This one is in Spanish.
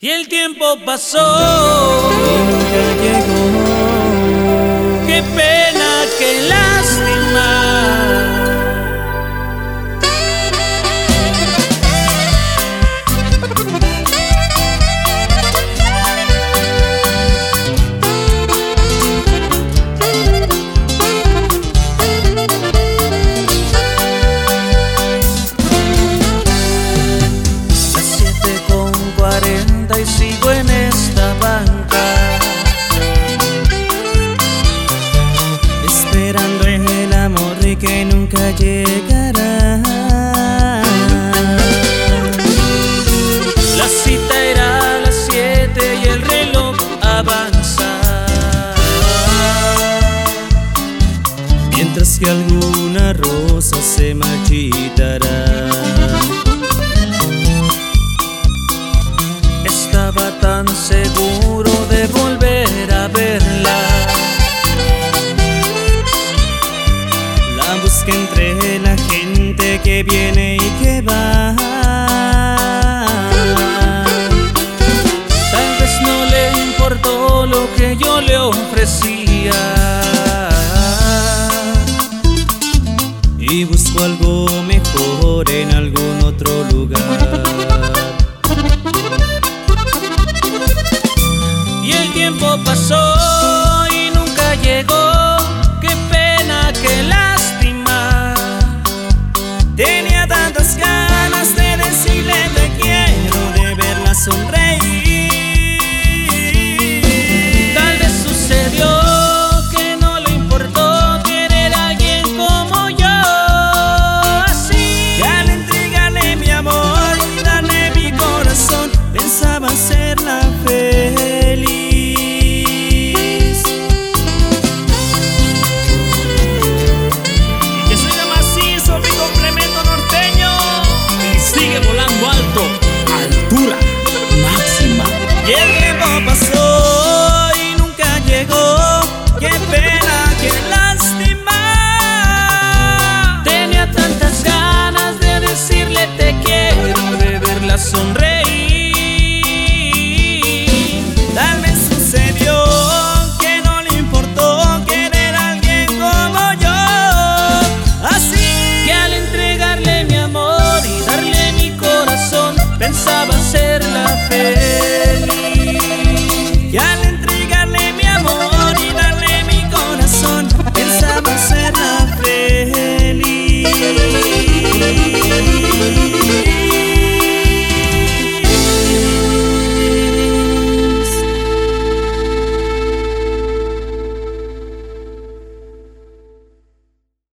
Y el tiempo pasó, llegó. que nunca llegará. La cita era a las 7 y el reloj avanza. Mientras que alguna rosa se marchitará. Estaba tan seguro que viene y que va. Tal vez no le importó lo que yo le ofrecía. Y busco algo mejor en Tenía tantas ganas de decirle te quiero, de verla sonreír. sonrisa.